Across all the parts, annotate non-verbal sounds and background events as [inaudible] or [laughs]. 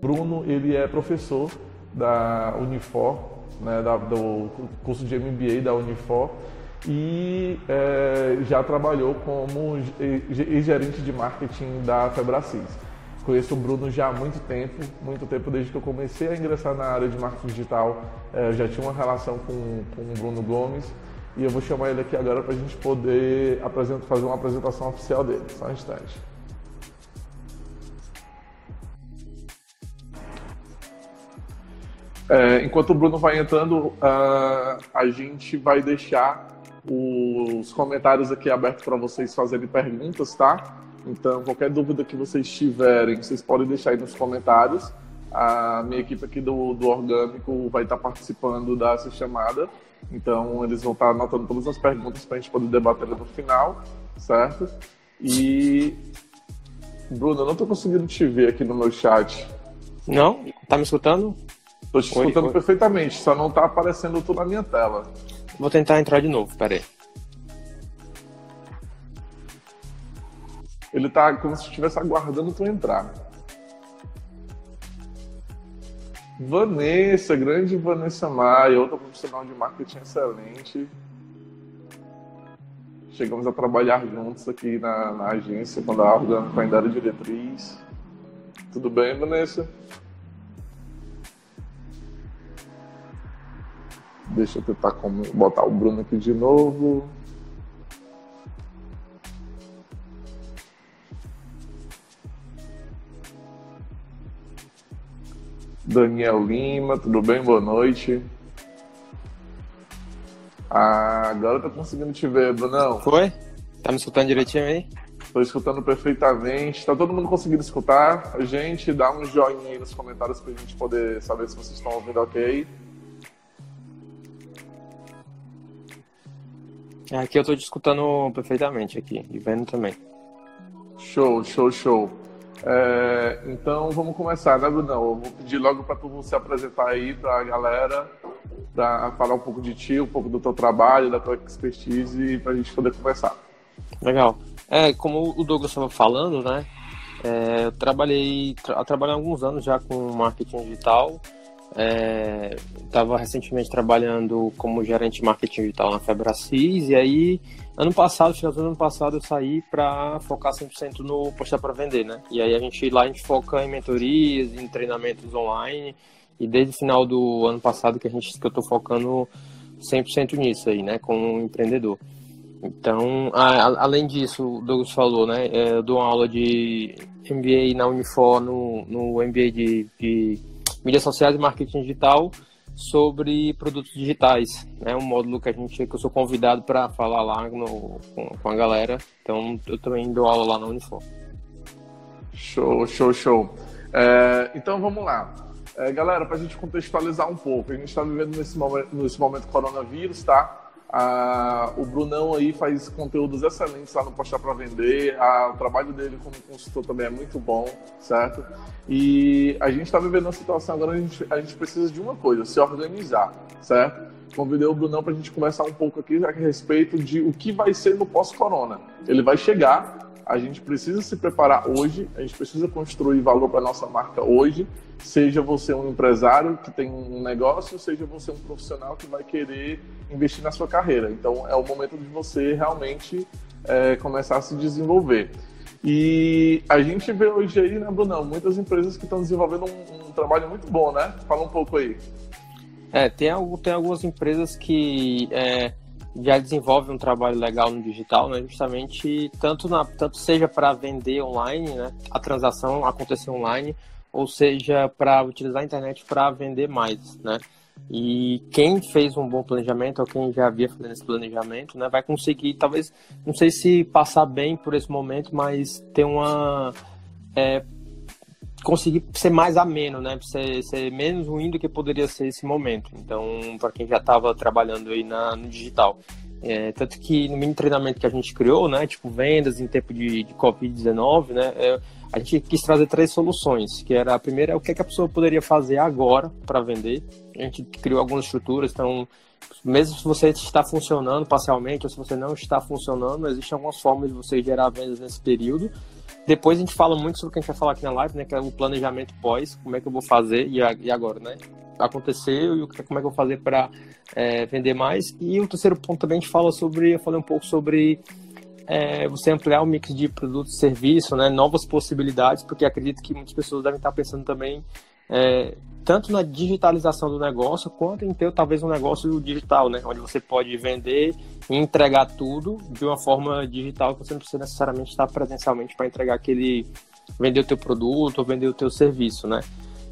Bruno, ele é professor da Unifor, né, da, do curso de MBA da Unifor e é, já trabalhou como gerente de marketing da Febracis. Conheço o Bruno já há muito tempo, muito tempo desde que eu comecei a ingressar na área de marketing digital, é, já tinha uma relação com, com o Bruno Gomes e eu vou chamar ele aqui agora para a gente poder fazer uma apresentação oficial dele. Só um instante. É, enquanto o Bruno vai entrando, uh, a gente vai deixar os comentários aqui abertos para vocês fazerem perguntas, tá? Então, qualquer dúvida que vocês tiverem, vocês podem deixar aí nos comentários. A minha equipe aqui do, do Orgânico vai estar participando dessa chamada. Então, eles vão estar anotando todas as perguntas para a gente poder debater no final, certo? E. Bruno, eu não estou conseguindo te ver aqui no meu chat. Não? Tá me escutando? Tô te oi, escutando oi. perfeitamente, só não tá aparecendo tudo na minha tela. Vou tentar entrar de novo, peraí. Ele tá como se estivesse aguardando tu entrar. Vanessa, grande Vanessa Maia, outra profissional de marketing excelente. Chegamos a trabalhar juntos aqui na, na agência, quando a Orgânico ainda era diretriz. Tudo bem, Vanessa? Deixa eu tentar botar o Bruno aqui de novo. Daniel Lima, tudo bem? Boa noite. Ah, agora eu tô conseguindo te ver, Brunão. Foi? Tá me escutando direitinho aí? Tô escutando perfeitamente. Tá todo mundo conseguindo escutar? A gente dá um joinha aí nos comentários pra gente poder saber se vocês estão ouvindo ok. Aqui eu tô te escutando perfeitamente aqui, e vendo também. Show, show, show. É, então vamos começar, né, Brunão? Eu vou pedir logo para tu se apresentar aí para a galera, para falar um pouco de ti, um pouco do teu trabalho, da tua expertise, para a gente poder conversar. Legal. É, como o Douglas estava falando, né? É, eu trabalhei, tra trabalhei alguns anos já com marketing digital. Estava é, recentemente trabalhando como gerente de marketing digital na Febracis e aí ano passado, final do ano passado, eu saí para focar 100% no postar para vender, né? E aí a gente lá a gente foca em mentorias, em treinamentos online e desde o final do ano passado que a gente que eu estou focando 100% nisso aí, né, como empreendedor. Então, a, além disso, o Douglas falou, né, é, eu dou uma aula de MBA na Unifor, no, no MBA de, de mídias sociais e marketing digital sobre produtos digitais, né? Um módulo que a gente que eu sou convidado para falar lá no, com, com, a galera. Então eu também dou aula lá na Unifor. Show, show, show. É, então vamos lá. É, galera, para a gente contextualizar um pouco, a gente está vivendo nesse momento, nesse momento coronavírus, tá? Ah, o Brunão aí faz conteúdos excelentes lá no Postar para Vender. Ah, o trabalho dele como consultor também é muito bom, certo? E a gente está vivendo uma situação agora, a gente, a gente precisa de uma coisa, se organizar, certo? Convidei o Brunão para a gente conversar um pouco aqui a respeito de o que vai ser no pós-corona. Ele vai chegar, a gente precisa se preparar hoje, a gente precisa construir valor para nossa marca hoje, seja você um empresário que tem um negócio, seja você um profissional que vai querer investir na sua carreira. Então é o momento de você realmente é, começar a se desenvolver. E a gente vê hoje aí, né, Brunão, muitas empresas que estão desenvolvendo um, um, trabalho muito bom, né? Fala um pouco aí. É, tem, tem algumas empresas que é, já desenvolve um trabalho legal no digital, né? Justamente tanto na tanto seja para vender online, né? A transação acontecer online, ou seja para utilizar a internet para vender mais, né? E quem fez um bom planejamento, ou quem já havia feito esse planejamento, né, vai conseguir, talvez, não sei se passar bem por esse momento, mas ter uma. É, conseguir ser mais ameno, né? Ser, ser menos ruim do que poderia ser esse momento. Então, para quem já estava trabalhando aí na, no digital. É, tanto que no mini treinamento que a gente criou, né? Tipo, vendas em tempo de, de Covid-19, né? É, a gente quis trazer três soluções, que era a primeira é o que, é a pessoa poderia fazer agora para vender. A gente criou algumas estruturas, então mesmo se você está funcionando parcialmente ou se você não está funcionando, existem algumas formas de você gerar vendas nesse período. Depois a gente fala muito sobre o que a gente vai falar aqui na live, né? Que é o planejamento pós, como é que eu vou fazer e agora, né? Aconteceu e como é que eu vou fazer para é, vender mais. E o terceiro ponto também a gente fala sobre, eu falei um pouco sobre é, você ampliar o mix de produtos e serviço, né? Novas possibilidades, porque acredito que muitas pessoas devem estar pensando também é, tanto na digitalização do negócio quanto em ter talvez um negócio digital, né? Onde você pode vender e entregar tudo de uma forma digital que você não precisa necessariamente estar presencialmente para entregar aquele vender o teu produto ou vender o teu serviço, né?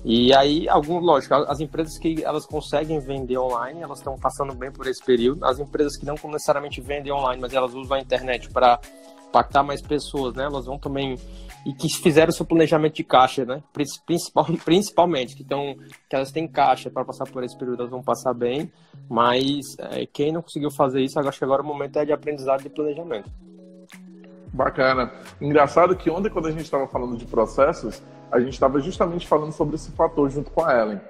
E aí, algum, lógico, as empresas que elas conseguem vender online, elas estão passando bem por esse período. As empresas que não necessariamente vendem online, mas elas usam a internet para impactar mais pessoas, né? Elas vão também e que fizeram seu planejamento de caixa, né? Principal, [laughs] principalmente, que, tão, que elas têm caixa para passar por esse período, elas vão passar bem, mas é, quem não conseguiu fazer isso, acho que agora o momento é de aprendizado e planejamento. Bacana. Engraçado que ontem, quando a gente estava falando de processos, a gente estava justamente falando sobre esse fator junto com a Ellen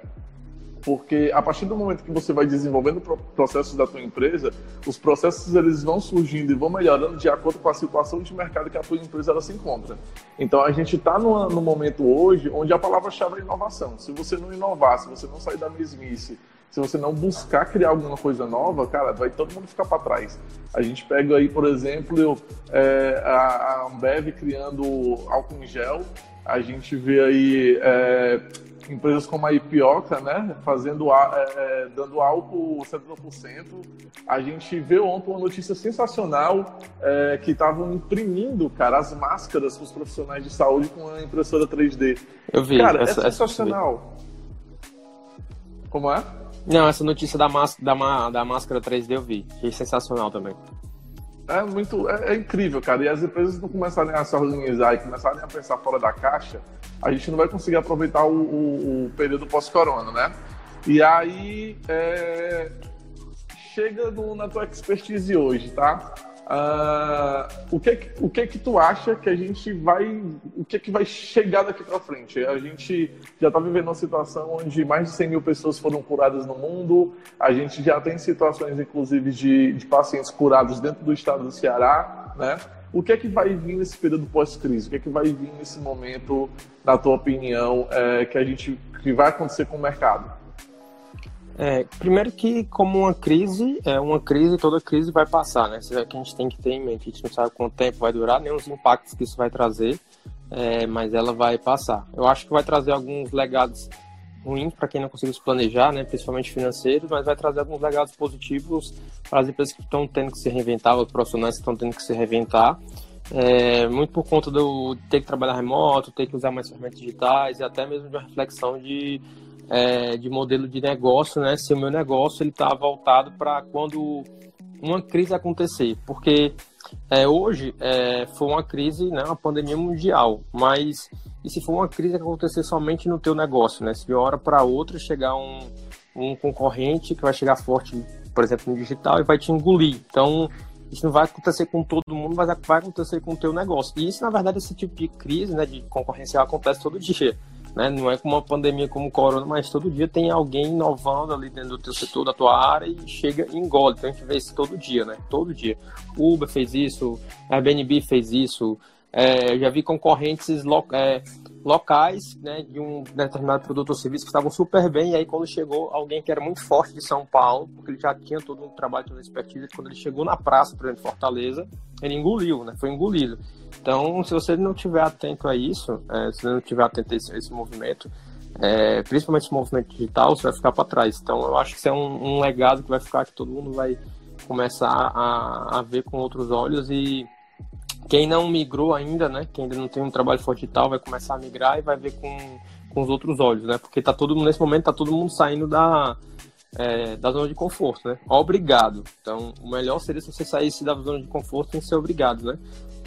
porque a partir do momento que você vai desenvolvendo processos da tua empresa, os processos eles vão surgindo e vão melhorando de acordo com a situação de mercado que a tua empresa ela se encontra. Então a gente está no, no momento hoje onde a palavra-chave é inovação. Se você não inovar, se você não sair da mesmice, se você não buscar criar alguma coisa nova, cara, vai todo mundo ficar para trás. A gente pega aí, por exemplo, é, a Ambev criando álcool em gel, a gente vê aí é, empresas como a Ipioca, né, fazendo, é, é dando álcool 70%. A gente vê ontem uma notícia sensacional é, que estavam imprimindo, cara, as máscaras para os profissionais de saúde com a impressora 3D. Eu vi. Cara, essa, é sensacional. Como é? Não, essa notícia da, da, da máscara 3D eu vi. Achei sensacional também. É muito, é, é, incrível, cara. E as empresas não começarem a se organizar e começarem a pensar fora da caixa, a gente não vai conseguir aproveitar o, o, o período pós-corona, né? E aí é, chega no, na tua expertise hoje, tá? Uh, o que o que que tu acha que a gente vai o que que vai chegar daqui para frente a gente já está vivendo uma situação onde mais de 100 mil pessoas foram curadas no mundo a gente já tem situações inclusive de, de pacientes curados dentro do estado do Ceará né o que é que vai vir nesse período pós-crise o que é que vai vir nesse momento na tua opinião é, que a gente que vai acontecer com o mercado é, primeiro que como uma crise, é uma crise, toda crise vai passar, né? Isso é que a gente tem que ter em mente. A gente não sabe quanto tempo vai durar, nem os impactos que isso vai trazer, é, mas ela vai passar. Eu acho que vai trazer alguns legados ruins para quem não conseguiu se planejar, né? Principalmente financeiros, mas vai trazer alguns legados positivos para as empresas que estão tendo que se reinventar, os profissionais que estão tendo que se reinventar. É, muito por conta do ter que trabalhar remoto, ter que usar mais ferramentas digitais e até mesmo de uma reflexão de é, de modelo de negócio, né? Se o meu negócio ele está voltado para quando uma crise acontecer, porque é, hoje é, foi uma crise, né, uma pandemia mundial, mas e se for uma crise que acontecer somente no teu negócio, né? Se de uma hora para outra chegar um, um concorrente que vai chegar forte, por exemplo, no digital e vai te engolir, então isso não vai acontecer com todo mundo, mas vai acontecer com o teu negócio. E isso, na verdade, esse tipo de crise, né, de concorrencial acontece todo dia. Né? Não é como uma pandemia como o corona, mas todo dia tem alguém inovando ali dentro do teu setor, da tua área e chega e engole. Então a gente vê isso todo dia, né? Todo dia. Uber fez isso, Airbnb fez isso. É, já vi concorrentes é, locais né, de um determinado produto ou serviço que estavam super bem, e aí quando chegou alguém que era muito forte de São Paulo, porque ele já tinha todo um trabalho, toda expertise, quando ele chegou na praça, por exemplo, Fortaleza, ele engoliu, né? Foi engolido. Então, se você não tiver atento a isso, é, se não tiver atento a esse, a esse movimento, é, principalmente esse movimento digital, você vai ficar para trás. Então, eu acho que isso é um, um, legado que vai ficar, que todo mundo vai começar a, a ver com outros olhos e quem não migrou ainda, né, quem ainda não tem um trabalho forte digital, vai começar a migrar e vai ver com, com os outros olhos, né, porque tá todo nesse momento tá todo mundo saindo da, é, da zona de conforto, né? Obrigado. Então, o melhor seria se você saísse da zona de conforto sem ser obrigado, né?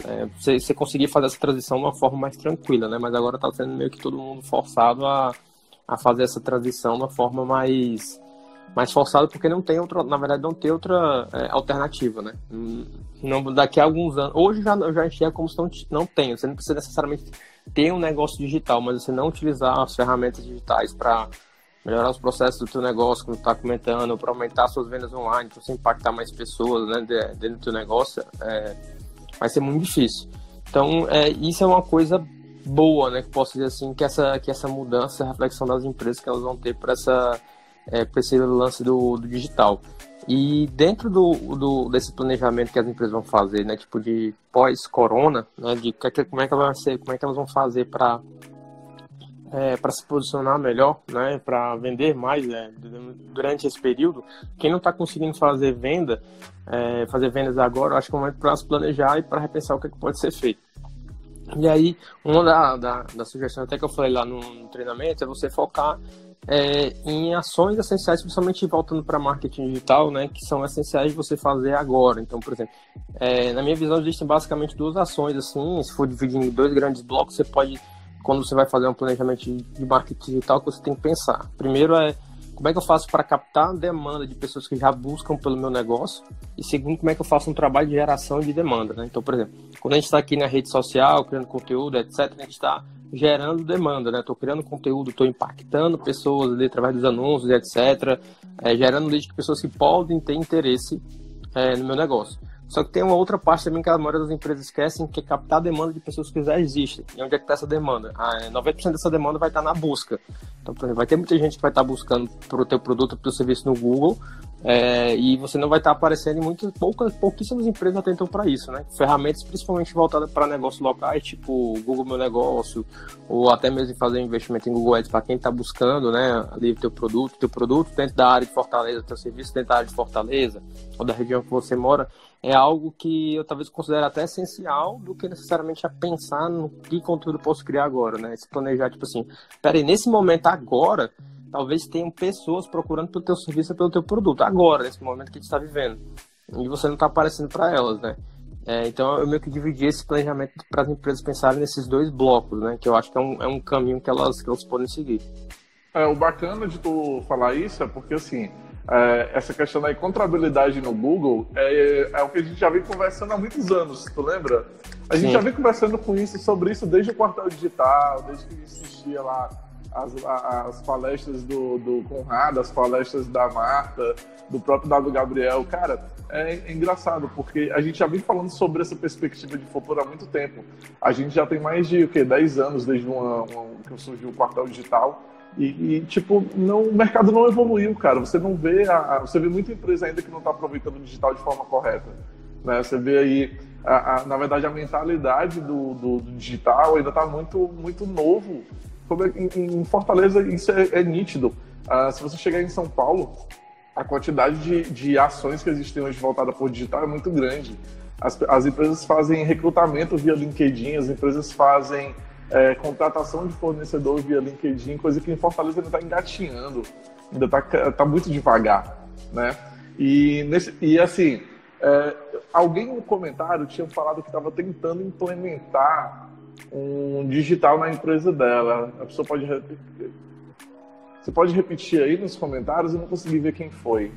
É, você, você conseguir fazer essa transição de uma forma mais tranquila, né? Mas agora está sendo meio que todo mundo forçado a, a fazer essa transição de uma forma mais mais forçada porque não tem outra, na verdade não tem outra é, alternativa, né? Não, daqui a alguns anos, hoje já já enxergo como se não, não tem, você não precisa necessariamente ter um negócio digital, mas você não utilizar as ferramentas digitais para melhorar os processos do teu negócio, como está comentando, para aumentar suas vendas online, para você impactar mais pessoas né, dentro do teu negócio, é, vai ser muito difícil. Então, é, isso é uma coisa boa, né? Que posso dizer assim, que essa, que essa mudança, a reflexão das empresas que elas vão ter para essa é, esse lance do, do, digital. E dentro do, do, desse planejamento que as empresas vão fazer, né, tipo de pós-corona, né, de que, como é que ela vai ser, como é que elas vão fazer para é, para se posicionar melhor, né, para vender mais né, durante esse período. Quem não está conseguindo fazer venda, é, fazer vendas agora, acho que é o momento para se planejar e para repensar o que, é que pode ser feito. E aí, uma da, da, da sugestão até que eu falei lá no, no treinamento é você focar é, em ações essenciais, principalmente voltando para marketing digital, né, que são essenciais de você fazer agora. Então, por exemplo, é, na minha visão existem basicamente duas ações assim. Se for dividir em dois grandes blocos, você pode, quando você vai fazer um planejamento de marketing digital, que você tem que pensar. Primeiro é como é que eu faço para captar a demanda de pessoas que já buscam pelo meu negócio? E segundo, como é que eu faço um trabalho de geração de demanda, né? Então, por exemplo, quando a gente está aqui na rede social, criando conteúdo, etc., a gente está gerando demanda, né? Estou criando conteúdo, estou impactando pessoas ali através dos anúncios, etc., é, gerando lead de pessoas que podem ter interesse é, no meu negócio. Só que tem uma outra parte também que a maioria das empresas esquecem, que é captar a demanda de pessoas que já existem. E onde é que está essa demanda? Ah, 90% é, dessa demanda vai estar tá na busca. Então, por exemplo, vai ter muita gente que vai estar tá buscando para o teu produto, para o serviço no Google, é, e você não vai estar tá aparecendo em muitas, poucas, pouquíssimas empresas atentam para isso, né? Ferramentas principalmente voltadas para negócios locais, tipo Google Meu Negócio, ou até mesmo fazer um investimento em Google Ads para quem está buscando, né? Ali o teu produto, teu produto dentro da área de Fortaleza, teu serviço dentro da área de Fortaleza, ou da região que você mora, é algo que eu talvez considere até essencial do que necessariamente a pensar no que conteúdo posso criar agora, né? Se planejar, tipo assim, peraí, nesse momento agora, talvez tenham pessoas procurando pelo teu serviço pelo teu produto, agora, nesse momento que a gente está vivendo. E você não está aparecendo para elas, né? É, então eu meio que dividi esse planejamento para as empresas pensarem nesses dois blocos, né? Que eu acho que é um, é um caminho que elas, que elas podem seguir. É, o bacana de tu falar isso é porque, assim, é, essa questão da encontrabilidade no Google é, é, o que a gente já vem conversando há muitos anos, tu lembra? A gente Sim. já vem conversando com isso, sobre isso desde o quartel digital, desde que existia lá as, as palestras do, do Conrado, as palestras da Marta, do próprio Dado Gabriel. Cara, é, é engraçado, porque a gente já vem falando sobre essa perspectiva de futuro há muito tempo. A gente já tem mais de o quê, 10 anos desde uma, uma, que surgiu o quartel digital e, e, tipo, não, o mercado não evoluiu, cara. Você não vê, a, você vê muita empresa ainda que não está aproveitando o digital de forma correta. Né? Você vê aí, a, a, na verdade, a mentalidade do, do, do digital ainda está muito, muito novo. Em, em Fortaleza, isso é, é nítido. Uh, se você chegar em São Paulo, a quantidade de, de ações que existem hoje voltada o digital é muito grande. As, as empresas fazem recrutamento via LinkedIn, as empresas fazem é, contratação de fornecedor via LinkedIn, coisa que em Fortaleza ainda está engatinhando, ainda está tá muito devagar, né? E, nesse, e assim, é, alguém no comentário tinha falado que estava tentando implementar um digital na empresa dela. A pessoa pode você pode repetir aí nos comentários? Eu não consegui ver quem foi.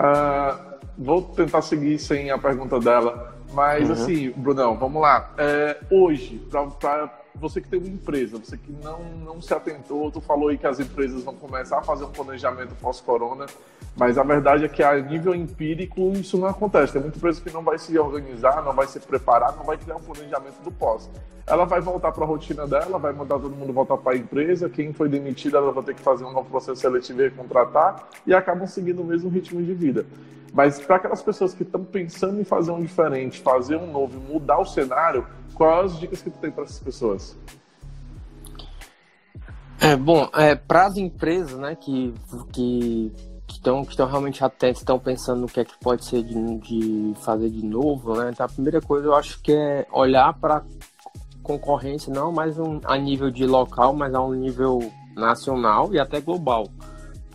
Uh, vou tentar seguir sem a pergunta dela. Mas, uhum. assim, Brunão, vamos lá. É, hoje, para você que tem uma empresa, você que não, não se atentou, tu falou aí que as empresas vão começar a fazer um planejamento pós-corona, mas a verdade é que a nível empírico isso não acontece. Tem muita empresa que não vai se organizar, não vai se preparar, não vai criar um planejamento do pós. Ela vai voltar para a rotina dela, vai mandar todo mundo voltar para a empresa, quem foi demitido ela vai ter que fazer um novo processo seletivo e contratar, e acabam seguindo o mesmo ritmo de vida. Mas para aquelas pessoas que estão pensando em fazer um diferente, fazer um novo, mudar o cenário, quais as dicas que tu tem para essas pessoas? É, bom, é, para as empresas né, que que estão que estão realmente atentas, estão pensando no que é que pode ser de, de fazer de novo, né? Então, a primeira coisa eu acho que é olhar para concorrência não mais um, a nível de local, mas a um nível nacional e até global,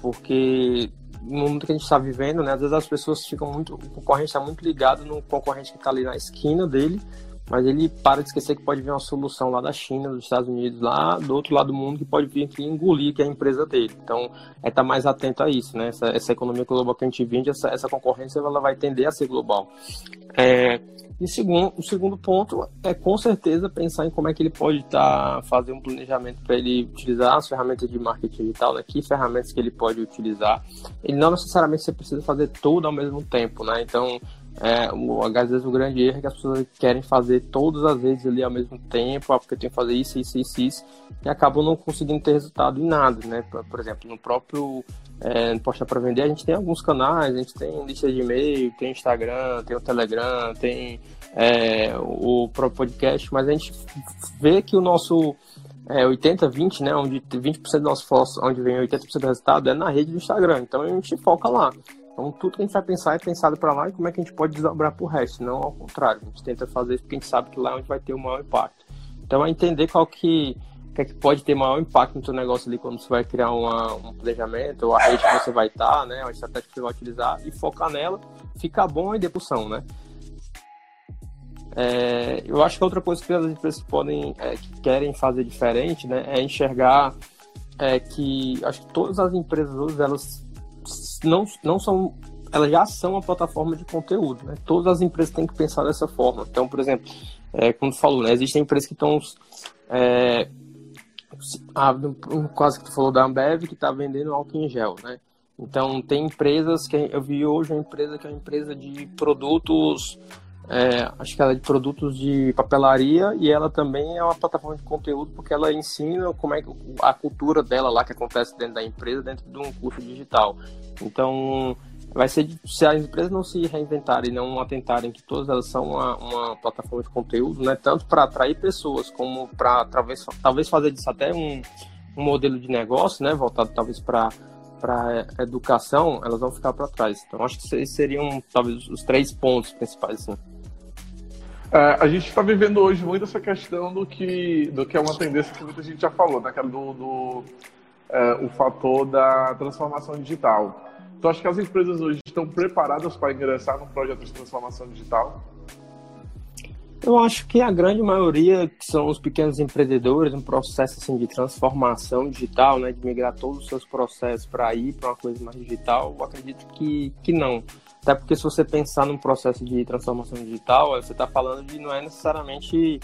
porque no mundo que a gente está vivendo, né, às vezes as pessoas ficam muito, o concorrente está muito ligado no concorrente que está ali na esquina dele mas ele para de esquecer que pode vir uma solução lá da China, dos Estados Unidos, lá do outro lado do mundo, que pode vir aqui engolir que é a empresa dele. Então, é estar tá mais atento a isso, né? Essa, essa economia global que a gente vende, essa, essa concorrência, ela vai tender a ser global. É, e segundo, o segundo ponto é com certeza pensar em como é que ele pode estar tá, fazer um planejamento para ele utilizar as ferramentas de marketing digital, né? que ferramentas que ele pode utilizar. Ele não necessariamente você precisa fazer tudo ao mesmo tempo, né? Então, é, o, às vezes o grande erro é que as pessoas querem fazer todas as vezes ali ao mesmo tempo, ah, porque tem que fazer isso, isso, isso, isso, e acabam não conseguindo ter resultado em nada, né? Por, exemplo, no próprio é, no Posta para Vender, a gente tem alguns canais, a gente tem lista de e-mail, tem Instagram, tem o Telegram, tem é, o próprio podcast, mas a gente vê que o nosso é, 80-20, né, onde 20% do nosso esforço, onde vem 80% do resultado, é na rede do Instagram, então a gente foca lá. Então, tudo que a gente vai pensar é pensado para lá e como é que a gente pode desdobrar para o resto, não ao contrário. A gente tenta fazer isso porque a gente sabe que lá é onde vai ter o maior impacto. Então, é entender qual que, que, é que pode ter maior impacto no seu negócio ali quando você vai criar uma, um planejamento, ou a rede que você vai estar, né, a estratégia que você vai utilizar e focar nela, fica bom e depuração, né? É, eu acho que outra coisa que as empresas podem, é, que querem fazer diferente, né, é enxergar é, que acho que todas as empresas hoje elas não, não são elas já são uma plataforma de conteúdo, né? Todas as empresas têm que pensar dessa forma. Então, por exemplo, é, como tu falou, né? Existem empresas que estão é, no caso que tu falou da Ambev que está vendendo álcool em gel, né? Então tem empresas que eu vi hoje uma empresa que é uma empresa de produtos é, acho que ela é de produtos de papelaria e ela também é uma plataforma de conteúdo porque ela ensina como é a cultura dela lá que acontece dentro da empresa dentro de um curso digital. Então vai ser se as empresas não se reinventarem, não atentarem que todas elas são uma, uma plataforma de conteúdo, né, tanto para atrair pessoas como para talvez talvez fazer disso até um, um modelo de negócio, né, voltado talvez para para educação, elas vão ficar para trás. Então acho que esses seriam talvez os três pontos principais. Assim. É, a gente está vivendo hoje muito essa questão do que, do que é uma tendência que muita gente já falou, né? Que é do, do é, o fator da transformação digital. Tu acha que as empresas hoje estão preparadas para ingressar num projeto de transformação digital? Eu acho que a grande maioria, que são os pequenos empreendedores, um processo assim, de transformação digital, né, de migrar todos os seus processos para ir para uma coisa mais digital, eu acredito que, que não. Até porque se você pensar num processo de transformação digital, você está falando de não é necessariamente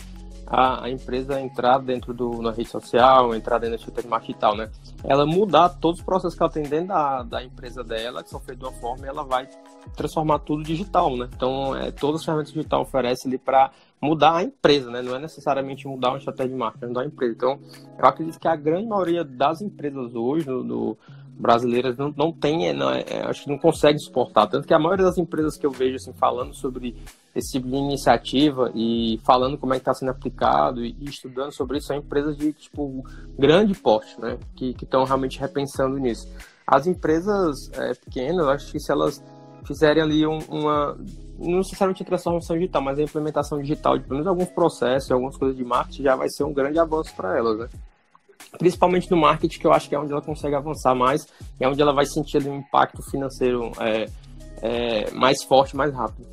a, a, empresa entrar dentro do, na rede social, entrar dentro da estrutura de marketing e tal, né? Ela mudar todos os processos que ela tem dentro da, da empresa dela, que são feitos de uma forma, e ela vai transformar tudo digital, né? Então, é, todas as ferramentas digital oferecem ali para mudar a empresa, né? Não é necessariamente mudar uma estratégia de marketing, é mudar a empresa. Então, eu acredito que a grande maioria das empresas hoje, no, no brasileiras não, não tem, é, não, é, é, acho que não consegue suportar. Tanto que a maioria das empresas que eu vejo assim, falando sobre esse tipo de iniciativa e falando como é que está sendo aplicado e, e, estudando sobre isso são empresas de tipo grande porte, né? Que estão realmente repensando nisso. As empresas é, pequenas, acho que se elas fizerem ali um, uma não necessariamente a transformação digital, mas a implementação digital de pelo menos alguns processos, algumas coisas de marketing já vai ser um grande avanço para elas, né? Principalmente no marketing, que eu acho que é onde ela consegue avançar mais, é onde ela vai sentir um impacto financeiro é, é, mais forte, mais rápido.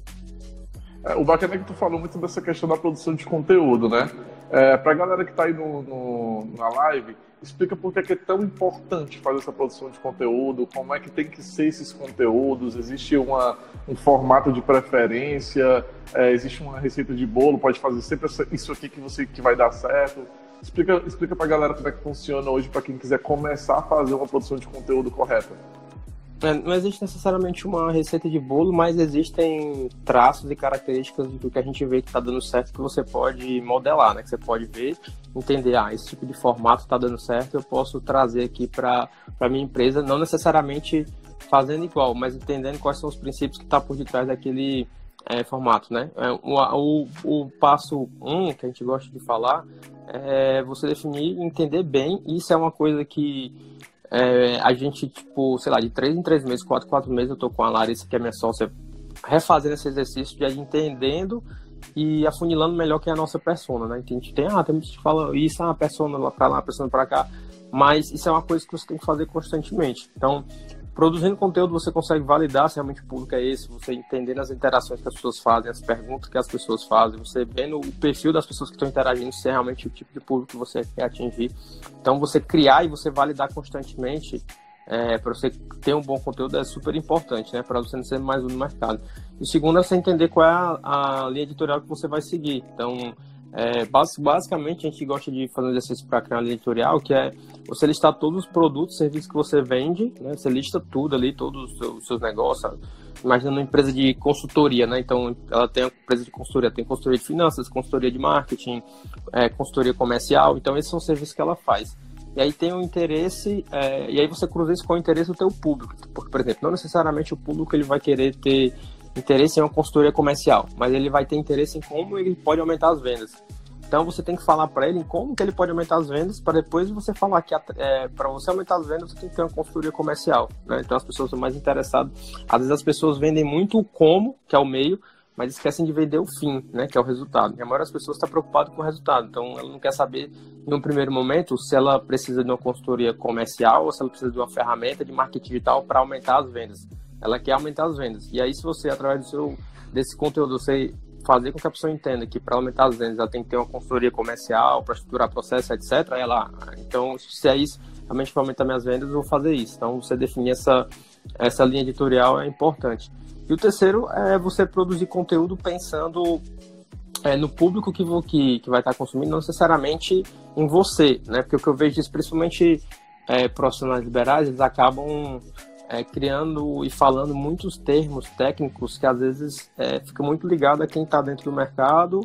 É, o bacana é que tu falou muito dessa questão da produção de conteúdo, né? É, Para a galera que está aí no, no, na live, explica por que é tão importante fazer essa produção de conteúdo, como é que tem que ser esses conteúdos, existe uma, um formato de preferência, é, existe uma receita de bolo, pode fazer sempre isso aqui que, você, que vai dar certo. Explica, explica pra galera como é que funciona hoje para quem quiser começar a fazer uma produção de conteúdo correta. É, não existe necessariamente uma receita de bolo, mas existem traços e características do que a gente vê que está dando certo que você pode modelar, né? Que você pode ver, entender, ah, esse tipo de formato está dando certo, eu posso trazer aqui para a minha empresa, não necessariamente fazendo igual, mas entendendo quais são os princípios que estão tá por detrás daquele é, formato, né? É, o, o, o passo 1 um, que a gente gosta de falar é você definir, entender bem. Isso é uma coisa que é, a gente, tipo, sei lá, de três em três meses, quatro quatro meses, eu tô com a Larissa, que é minha sócia, refazendo esse exercício de entendendo e afunilando melhor quem é a nossa persona, né? a gente tem, ah, tem gente que fala isso, ah, persona lá pra lá, persona pra cá, mas isso é uma coisa que você tem que fazer constantemente. Então, Produzindo conteúdo, você consegue validar se realmente o público é esse, você entendendo as interações que as pessoas fazem, as perguntas que as pessoas fazem, você vendo o perfil das pessoas que estão interagindo, se é realmente o tipo de público que você quer atingir. Então, você criar e você validar constantemente é, para você ter um bom conteúdo é super importante, né? Para você não ser mais um no mercado. E segundo é você entender qual é a, a linha editorial que você vai seguir. Então, é, basicamente, a gente gosta de fazer um exercício para criar editorial, que é você listar todos os produtos, serviços que você vende, né? Você lista tudo ali, todos os seus, os seus negócios. Imagina uma empresa de consultoria, né? Então, ela tem uma empresa de consultoria, tem consultoria de finanças, consultoria de marketing, é, consultoria comercial. Então, esses são os serviços que ela faz. E aí tem um interesse, é, e aí você cruza isso com o interesse do teu público. Porque, por exemplo, não necessariamente o público ele vai querer ter interesse em uma consultoria comercial, mas ele vai ter interesse em como ele pode aumentar as vendas. Então você tem que falar para ele em como que ele pode aumentar as vendas para depois você falar que é, para você aumentar as vendas você tem que ter uma consultoria comercial. Né? Então as pessoas são mais interessadas. Às vezes as pessoas vendem muito o como, que é o meio, mas esquecem de vender o fim, né, que é o resultado. E a maioria das pessoas está preocupada com o resultado. Então ela não quer saber em um primeiro momento se ela precisa de uma consultoria comercial ou se ela precisa de uma ferramenta de marketing digital para aumentar as vendas ela quer aumentar as vendas. E aí, se você, através do seu, desse conteúdo, você fazer com que a pessoa entenda que para aumentar as vendas ela tem que ter uma consultoria comercial, para estruturar processo, etc. Ela, então, se é isso, realmente para aumentar minhas vendas, eu vou fazer isso. Então, você definir essa, essa linha editorial é importante. E o terceiro é você produzir conteúdo pensando é, no público que, vou, que, que vai estar consumindo, não necessariamente em você, né? Porque o que eu vejo isso, principalmente é, profissionais liberais, eles acabam é, criando e falando muitos termos técnicos que às vezes é, fica muito ligado a quem está dentro do mercado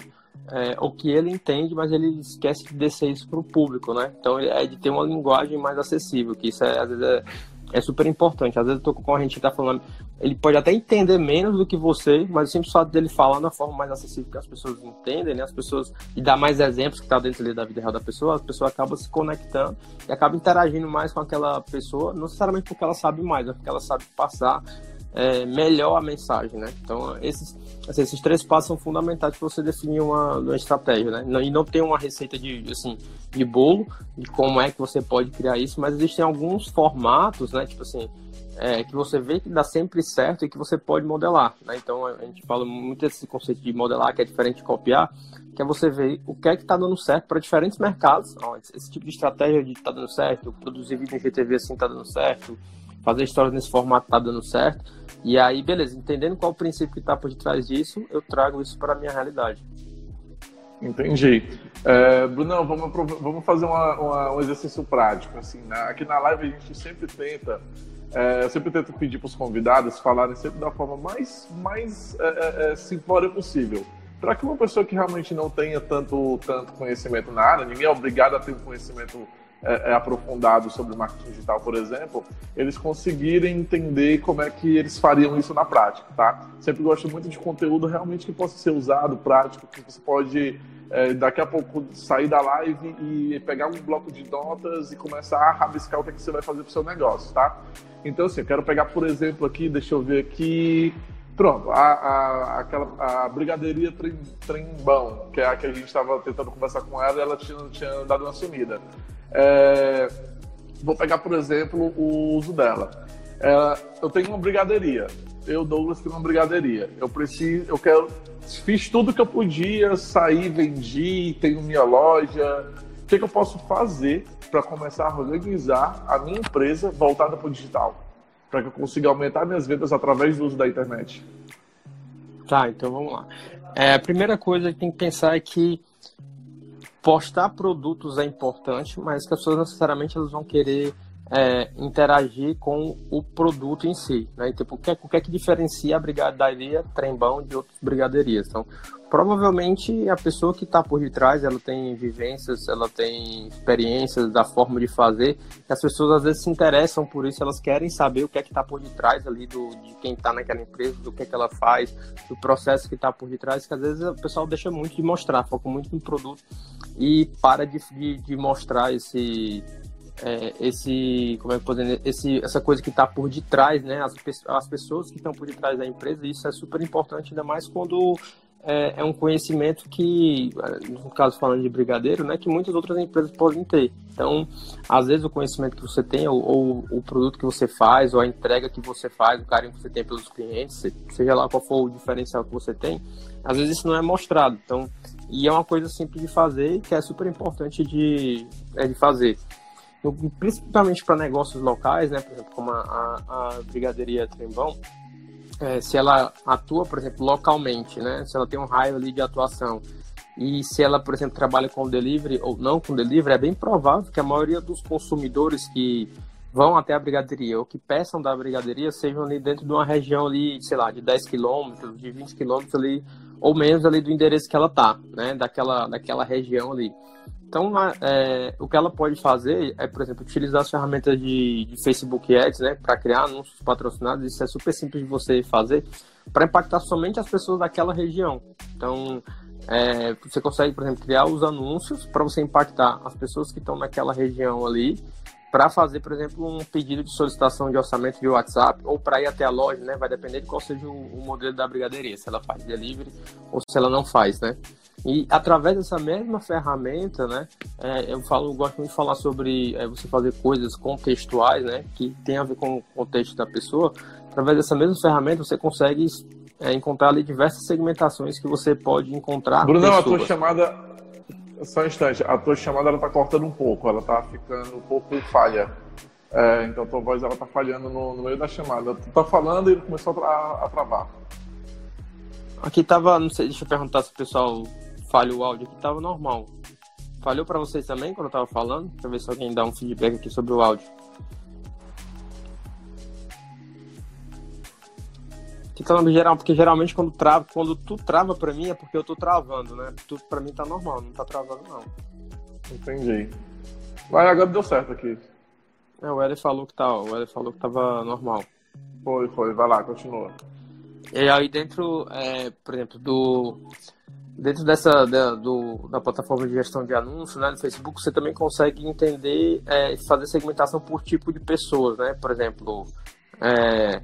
é, ou que ele entende, mas ele esquece de descer isso para o público, né? Então é de ter uma linguagem mais acessível, que isso é, às vezes é, é super importante. Às vezes eu tô com a gente tá falando, ele pode até entender menos do que você, mas o simples fato dele falar na forma mais acessível que as pessoas entendem, né? As pessoas e dar mais exemplos que tá dentro ali da vida real da pessoa, a pessoa acaba se conectando e acaba interagindo mais com aquela pessoa, não necessariamente porque ela sabe mais, mas porque ela sabe passar é, melhor a mensagem, né? Então, esses, assim, esses três passos são fundamentais para você definir uma, uma estratégia, né? E não tem uma receita de, assim, de bolo, de como é que você pode criar isso, mas existem alguns formatos, né? Tipo assim, é, que você vê que dá sempre certo e que você pode modelar, né? Então, a gente fala muito desse conceito de modelar, que é diferente de copiar, que é você ver o que é que está dando certo para diferentes mercados. esse tipo de estratégia de tá dando certo, produzir vídeo em GTV assim está dando certo, fazer histórias nesse formato está dando certo e aí, beleza, entendendo qual o princípio que está por detrás disso, eu trago isso para a minha realidade. Entendi. É, Brunão, vamos, vamos fazer uma, uma, um exercício prático. Assim, né? Aqui na live a gente sempre tenta, é, eu sempre tento pedir para os convidados falarem sempre da forma mais, mais é, é, é simplória possível. Para que uma pessoa que realmente não tenha tanto, tanto conhecimento na área, ninguém é obrigado a ter um conhecimento é, é, aprofundado sobre marketing digital, por exemplo, eles conseguirem entender como é que eles fariam isso na prática, tá? Sempre gosto muito de conteúdo realmente que possa ser usado, prático, que você pode é, daqui a pouco sair da live e pegar um bloco de notas e começar a rabiscar o que, é que você vai fazer para o seu negócio, tá? Então, assim, eu quero pegar, por exemplo, aqui, deixa eu ver aqui, Pronto, a, a, aquela, a brigadeiria Trembão, que é a que a gente estava tentando conversar com ela, ela tinha, tinha dado uma sumida. É, vou pegar, por exemplo, o uso dela. É, eu tenho uma brigadeiria. Eu, Douglas, tenho uma brigadeiria. Eu preciso, eu quero, fiz tudo que eu podia, saí, vendi, tenho minha loja. O que, que eu posso fazer para começar a organizar a minha empresa voltada para o digital? Para que eu consiga aumentar minhas vendas através do uso da internet? Tá, então vamos lá. É, a primeira coisa que tem que pensar é que postar produtos é importante, mas que as pessoas necessariamente elas vão querer é, interagir com o produto em si, né? tipo, o que, é, o que é que diferencia a brigadaria Trembão de outras brigaderias? Então, provavelmente a pessoa que está por detrás, ela tem vivências, ela tem experiências da forma de fazer, as pessoas às vezes se interessam por isso, elas querem saber o que é que está por detrás ali do, de quem está naquela empresa, do que é que ela faz, do processo que está por detrás, que às vezes o pessoal deixa muito de mostrar, foca muito no produto e para de, de, de mostrar esse é, esse, como é que dizer, esse, essa coisa que está por detrás, né? As, as pessoas que estão por detrás da empresa, isso é super importante, ainda mais quando é, é, um conhecimento que, no caso falando de brigadeiro, né, que muitas outras empresas podem ter. Então, às vezes o conhecimento que você tem, ou, ou, o produto que você faz, ou a entrega que você faz, o carinho que você tem pelos clientes, seja lá qual for o diferencial que você tem, às vezes isso não é mostrado. Então, e é uma coisa simples de fazer, que é super importante de, é de fazer. Principalmente para negócios locais, né, por exemplo, como a, a, a Brigadeiria Trembão, é, se ela atua, por exemplo, localmente, né? Se ela tem um raio ali de atuação e se ela, por exemplo, trabalha com delivery ou não com delivery, é bem provável que a maioria dos consumidores que vão até a brigadeiria ou que peçam da brigadeiria sejam ali dentro de uma região ali, sei lá, de 10 quilômetros, de 20 quilômetros ali, ou menos ali do endereço que ela tá, né? Daquela, daquela região ali. Então, é, o que ela pode fazer é, por exemplo, utilizar as ferramentas de, de Facebook Ads, né, para criar anúncios patrocinados. Isso é super simples de você fazer para impactar somente as pessoas daquela região. Então, é, você consegue, por exemplo, criar os anúncios para você impactar as pessoas que estão naquela região ali para fazer, por exemplo, um pedido de solicitação de orçamento de WhatsApp ou para ir até a loja, né? Vai depender de qual seja o, o, modelo da brigadeiria, se ela faz delivery ou se ela não faz, né? E através dessa mesma ferramenta, né? É, eu falo, eu gosto muito de falar sobre é, você fazer coisas contextuais, né? Que tem a ver com o contexto da pessoa. Através dessa mesma ferramenta, você consegue é, encontrar ali diversas segmentações que você pode encontrar. Bruno, a tua chamada só um instante, a tua chamada ela tá cortando um pouco, ela tá ficando um pouco falha. É, então tua voz ela tá falhando no, no, meio da chamada. Tu tá falando e começou a, tra a travar. Aqui tava, não sei, deixa eu perguntar se o pessoal falha o áudio, aqui tava normal. Falhou para vocês também quando eu tava falando? Deixa eu ver se alguém dá um feedback aqui sobre o áudio. Ficando geral, porque geralmente quando trava, quando tu trava pra mim é porque eu tô travando, né? Tudo pra mim tá normal, não tá travando não. Entendi. Mas agora deu certo aqui. É, o Eli falou que tá, o Eli falou que tava normal. Foi, foi, vai lá, continua. E aí dentro, é, por exemplo, do dentro dessa da, do, da plataforma de gestão de anúncios, né, no Facebook, você também consegue entender, é, fazer segmentação por tipo de pessoas, né? Por exemplo, é,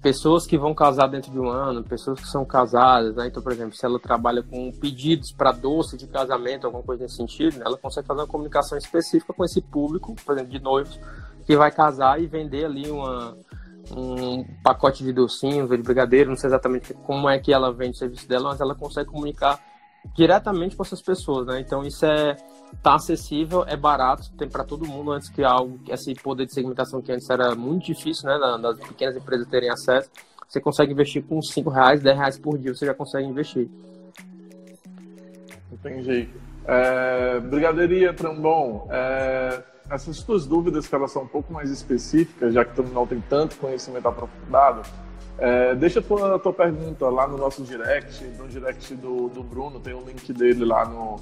pessoas que vão casar dentro de um ano, pessoas que são casadas, né? Então, por exemplo, se ela trabalha com pedidos para doce de casamento, alguma coisa nesse sentido, né? ela consegue fazer uma comunicação específica com esse público, por exemplo, de noivos, que vai casar e vender ali uma, um pacote de docinhos, de brigadeiro, não sei exatamente como é que ela vende o serviço dela, mas ela consegue comunicar diretamente com essas pessoas, né? Então isso é tá acessível, é barato, tem para todo mundo antes que algo, esse poder de segmentação que antes era muito difícil, né, das pequenas empresas terem acesso. Você consegue investir com 5 reais, 10 reais por dia, você já consegue investir. Entendi. É, brigadeiria Trambon, é, essas suas dúvidas que elas são um pouco mais específicas, já que tu não tem tanto conhecimento aprofundado, é, deixa a tua, tua pergunta lá no nosso direct, no direct do, do Bruno, tem um link dele lá no,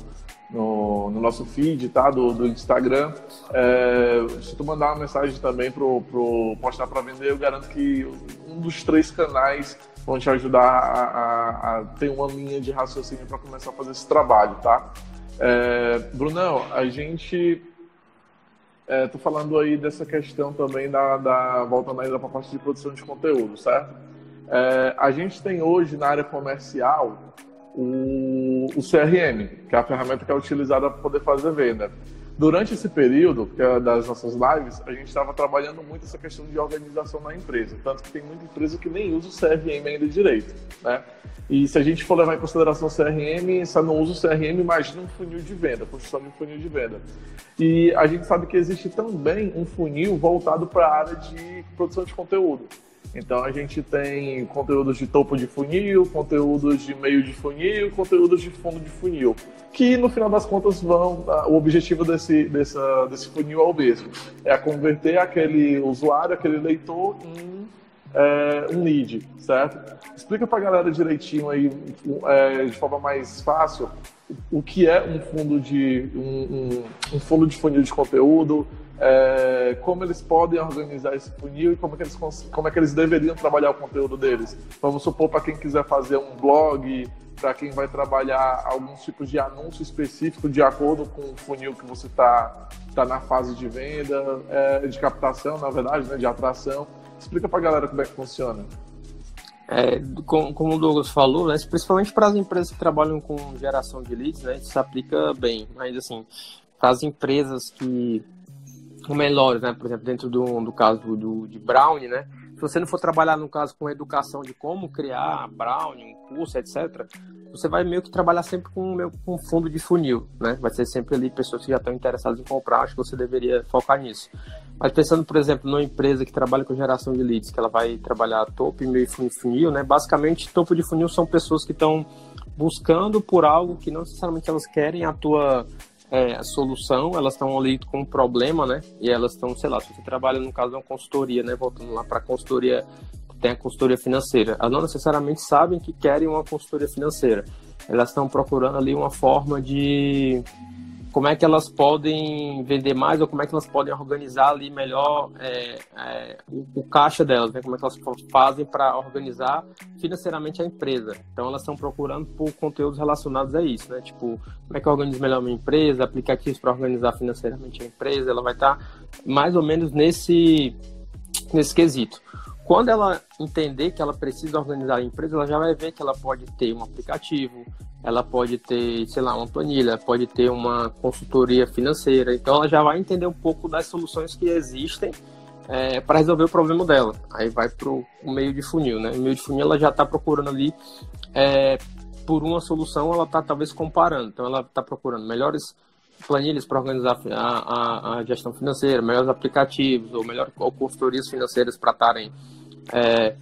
no, no nosso feed, tá? Do, do Instagram. É, se tu mandar uma mensagem também pro, pro Postar para Vender, eu garanto que um dos três canais vão te ajudar a, a, a ter uma linha de raciocínio para começar a fazer esse trabalho, tá? É, Brunão, a gente é, falando aí dessa questão também da, da voltando ainda para a parte de produção de conteúdo, certo? É, a gente tem hoje na área comercial o, o, CRM, que é a ferramenta que é utilizada para poder fazer venda. Durante esse período que é das nossas lives, a gente estava trabalhando muito essa questão de organização na empresa, tanto que tem muita empresa que nem usa o CRM ainda direito, né? E se a gente for levar em consideração o CRM, se não usa o CRM, imagina um funil de venda, construção de um funil de venda. E a gente sabe que existe também um funil voltado para a área de produção de conteúdo. Então a gente tem conteúdos de topo de funil, conteúdos de meio de funil, conteúdos de fundo de funil, que no final das contas vão, o objetivo desse, dessa, desse funil é o mesmo, é converter aquele usuário, aquele leitor em é, um lead, certo? Explica para a galera direitinho aí, é, de forma mais fácil, o que é um fundo de um, um, um fundo de funil de conteúdo, é, como eles podem organizar esse funil e como, é que eles, como é que eles deveriam trabalhar o conteúdo deles. Vamos supor para quem quiser fazer um blog, para quem vai trabalhar alguns tipos de anúncio específico de acordo com o funil que você está tá na fase de venda, é, de captação, na verdade, né, de atração. Explica para a galera como é que funciona. É, como, o Douglas falou, né, principalmente para as empresas que trabalham com geração de leads, né, isso se aplica bem. Mas, assim, para as empresas que são melhores, né, por exemplo, dentro do, do caso do, de Brownie, né, se você não for trabalhar, no caso, com educação de como criar Brownie, um curso, etc., você vai meio que trabalhar sempre com, meio, com fundo de funil, né? Vai ser sempre ali pessoas que já estão interessadas em comprar, acho que você deveria focar nisso. Mas pensando, por exemplo, numa empresa que trabalha com geração de leads, que ela vai trabalhar topo e meio funil, né? Basicamente, topo de funil são pessoas que estão buscando por algo que não necessariamente elas querem a tua é, solução, elas estão ali com um problema, né? E elas estão, sei lá, se você trabalha no caso de uma consultoria, né? Voltando lá para a consultoria tem a consultoria financeira. Elas não necessariamente sabem que querem uma consultoria financeira. Elas estão procurando ali uma forma de como é que elas podem vender mais ou como é que elas podem organizar ali melhor é, é, o, o, caixa delas, né? como é que elas fazem para organizar financeiramente a empresa. Então elas estão procurando por conteúdos relacionados a isso, né? Tipo, como é que eu organizo melhor minha empresa, aplicativos para organizar financeiramente a empresa, ela vai estar tá mais ou menos nesse, nesse quesito. Quando ela entender que ela precisa organizar a empresa, ela já vai ver que ela pode ter um aplicativo, ela pode ter, sei lá, uma planilha, pode ter uma consultoria financeira. Então ela já vai entender um pouco das soluções que existem é, para resolver o problema dela. Aí vai para o meio de funil, né? O meio de funil ela já está procurando ali é, por uma solução, ela está talvez comparando. Então ela está procurando melhores planilhas para organizar a, a, a, gestão financeira, melhores aplicativos ou melhores consultorias financeiras para estarem é,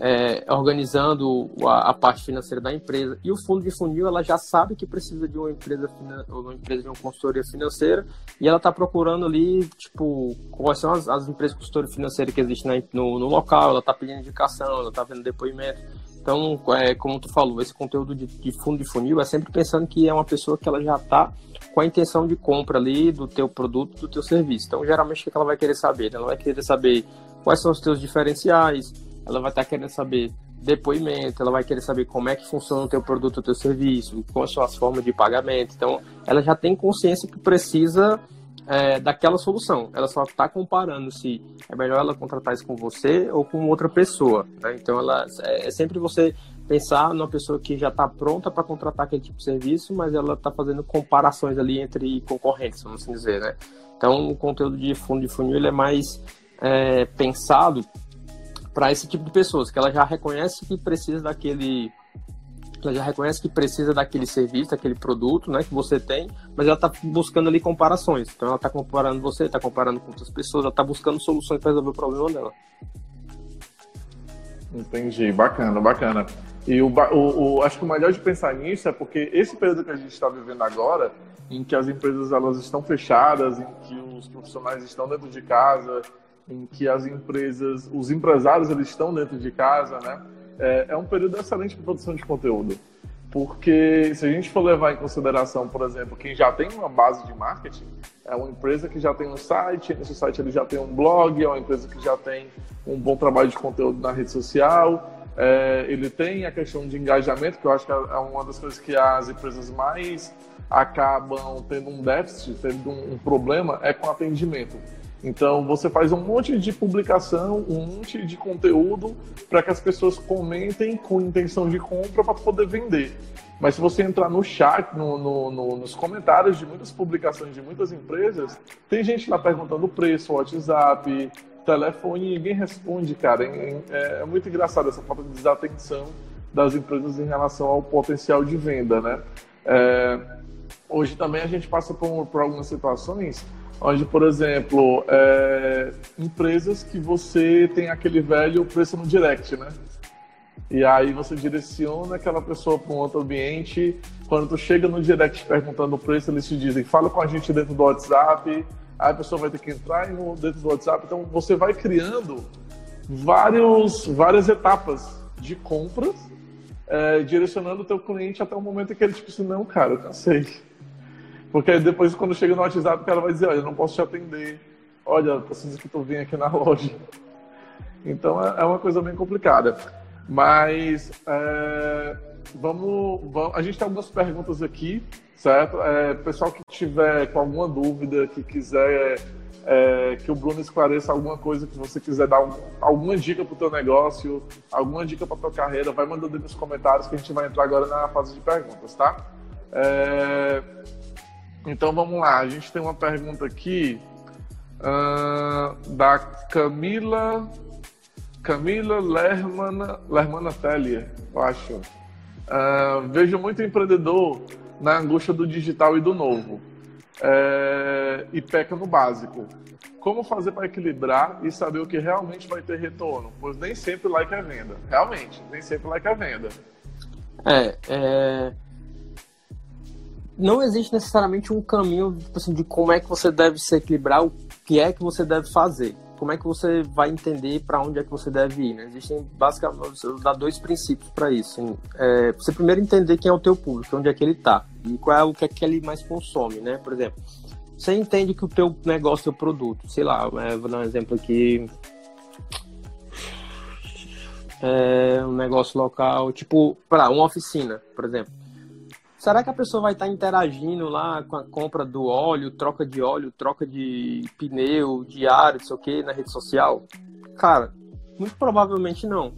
é, organizando a, a, parte financeira da empresa. E o fundo de funil, ela já sabe que precisa de uma empresa, ou uma empresa de uma consultoria financeira e ela está procurando ali, tipo, quais são as, as empresas de consultoria financeira que existem no, no local, ela está pedindo indicação, ela está vendo depoimento. Então, é, como tu falou, esse conteúdo de, de, fundo de funil é sempre pensando que é uma pessoa que ela já está com a intenção de compra ali do teu produto, do teu serviço. Então, geralmente, o que ela vai querer saber? Ela vai querer saber quais são os teus diferenciais, ela vai estar tá querendo saber depoimento, ela vai querer saber como é que funciona o teu produto, o teu serviço, quais são as formas de pagamento. Então, ela já tem consciência que precisa é, daquela solução. Ela só está comparando se é melhor ela contratar isso com você ou com outra pessoa. Né? Então, ela é, é sempre você pensar numa pessoa que já está pronta para contratar aquele tipo de serviço, mas ela está fazendo comparações ali entre concorrentes, vamos assim dizer, né? Então, o conteúdo de fundo de funil é mais é, pensado para esse tipo de pessoas, que ela já reconhece que precisa daquele ela já reconhece que precisa daquele serviço, daquele produto, né, que você tem, mas ela está buscando ali comparações. Então ela está comparando você, está comparando com outras pessoas, ela está buscando soluções para resolver o problema dela. Entendi, bacana, bacana. E o, o, o, acho que o melhor de pensar nisso é porque esse período que a gente está vivendo agora, em que as empresas elas estão fechadas, em que os profissionais estão dentro de casa, em que as empresas, os empresários eles estão dentro de casa, né? é, é um período excelente para produção de conteúdo. Porque se a gente for levar em consideração, por exemplo, quem já tem uma base de marketing, é uma empresa que já tem um site, nesse site ele já tem um blog, é uma empresa que já tem um bom trabalho de conteúdo na rede social, é, ele tem a questão de engajamento, que eu acho que é, é uma das coisas que as empresas mais acabam tendo um déficit, tendo um, um problema, é com atendimento. Então você faz um monte de publicação, um monte de conteúdo para que as pessoas comentem com intenção de compra para poder vender. Mas se você entrar no chat, no, no, no, nos comentários de muitas publicações de muitas empresas, tem gente lá perguntando o preço, WhatsApp, telefone, e ninguém responde, cara. É, é, muito engraçado essa falta de desatenção das empresas em relação ao potencial de venda, né? É, hoje também a gente passa por, por algumas situações onde, por exemplo, é, empresas que você tem aquele velho preço no direct, né? E aí você direciona aquela pessoa para um outro ambiente. Quando tu chega no direct perguntando o preço, eles te dizem, fala com a gente dentro do WhatsApp. A pessoa vai ter que entrar dentro do WhatsApp. Então você vai criando vários, várias etapas de compras, é, direcionando o teu cliente até o momento em que ele tipo assim, não, cara, eu cansei porque depois, quando chega no WhatsApp, ela vai dizer: Olha, eu não posso te atender. Olha, preciso que tu venha aqui na [laughs] loja. Então é, é uma coisa bem complicada. Mas é, vamos, vamos, A gente tem algumas perguntas aqui, certo? É, pessoal que tiver com alguma dúvida, que quiser é, que o Bruno esclareça alguma coisa que você quiser dar um, alguma dica para o teu negócio, alguma dica para tua carreira, vai mandando aí nos comentários que a gente vai entrar agora na fase de perguntas, tá? É, então vamos lá, a gente tem uma pergunta aqui uh, da Camila Camila Lermana, Lermana Tellier, eu acho. Uh, vejo muito empreendedor na angústia do digital e do novo é, e peca no básico. Como fazer para equilibrar e saber o que realmente vai ter retorno? Pois nem sempre like é venda. Realmente, nem sempre like é venda. É, é... Não existe necessariamente um caminho tipo assim, de como é que você deve se equilibrar, o que é que você deve fazer. Como é que você vai entender para onde é que você deve ir? Né? Existem basicamente dois princípios para isso. É, você primeiro entender quem é o teu público, onde é que ele está e qual é o que é que ele mais consome, né? Por exemplo, você entende que o teu negócio, teu produto, sei lá, é, vou dar um exemplo aqui, é um negócio local, tipo, para uma oficina, por exemplo. Será que a pessoa vai estar interagindo lá com a compra do óleo, troca de óleo, troca de pneu, diário, não sei o que, na rede social? Cara, muito provavelmente não.